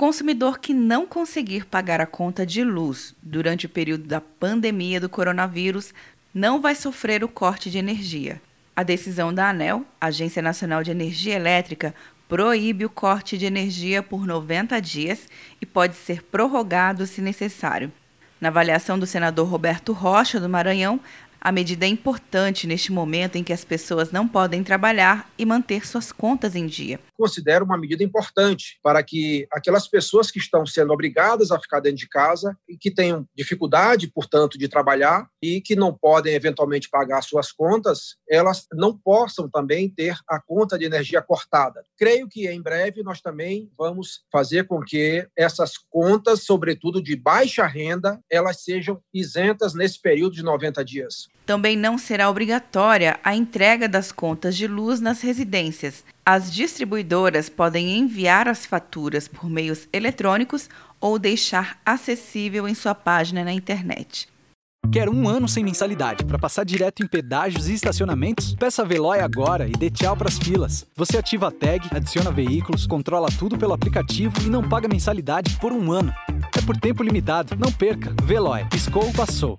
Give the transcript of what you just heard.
consumidor que não conseguir pagar a conta de luz durante o período da pandemia do coronavírus não vai sofrer o corte de energia. A decisão da ANEL, Agência Nacional de Energia Elétrica, proíbe o corte de energia por 90 dias e pode ser prorrogado se necessário. Na avaliação do senador Roberto Rocha, do Maranhão, a medida é importante neste momento em que as pessoas não podem trabalhar e manter suas contas em dia. Considero uma medida importante para que aquelas pessoas que estão sendo obrigadas a ficar dentro de casa e que tenham dificuldade, portanto, de trabalhar e que não podem eventualmente pagar suas contas, elas não possam também ter a conta de energia cortada. Creio que em breve nós também vamos fazer com que essas contas, sobretudo de baixa renda, elas sejam isentas nesse período de 90 dias. Também não será obrigatória a entrega das contas de luz nas residências. As distribuidoras podem enviar as faturas por meios eletrônicos ou deixar acessível em sua página na internet. Quer um ano sem mensalidade para passar direto em pedágios e estacionamentos? Peça a Veloy agora e dê tchau para as filas. Você ativa a tag, adiciona veículos, controla tudo pelo aplicativo e não paga mensalidade por um ano. É por tempo limitado. Não perca. Veloy. Piscou, passou.